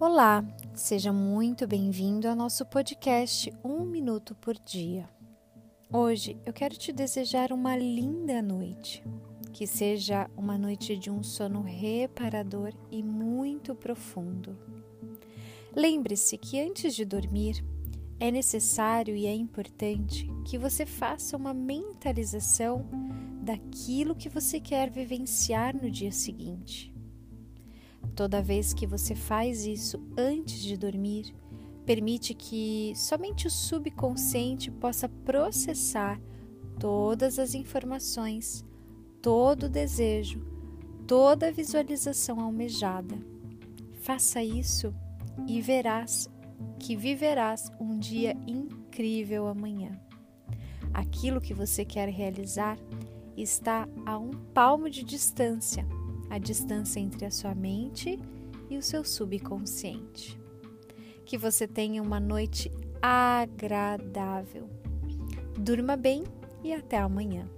Olá, seja muito bem-vindo ao nosso podcast Um Minuto por Dia. Hoje eu quero te desejar uma linda noite, que seja uma noite de um sono reparador e muito profundo. Lembre-se que antes de dormir, é necessário e é importante que você faça uma mentalização daquilo que você quer vivenciar no dia seguinte. Toda vez que você faz isso antes de dormir, permite que somente o subconsciente possa processar todas as informações, todo o desejo, toda a visualização almejada. Faça isso e verás que viverás um dia incrível amanhã. Aquilo que você quer realizar está a um palmo de distância a distância entre a sua mente e o seu subconsciente. Que você tenha uma noite agradável. Durma bem e até amanhã.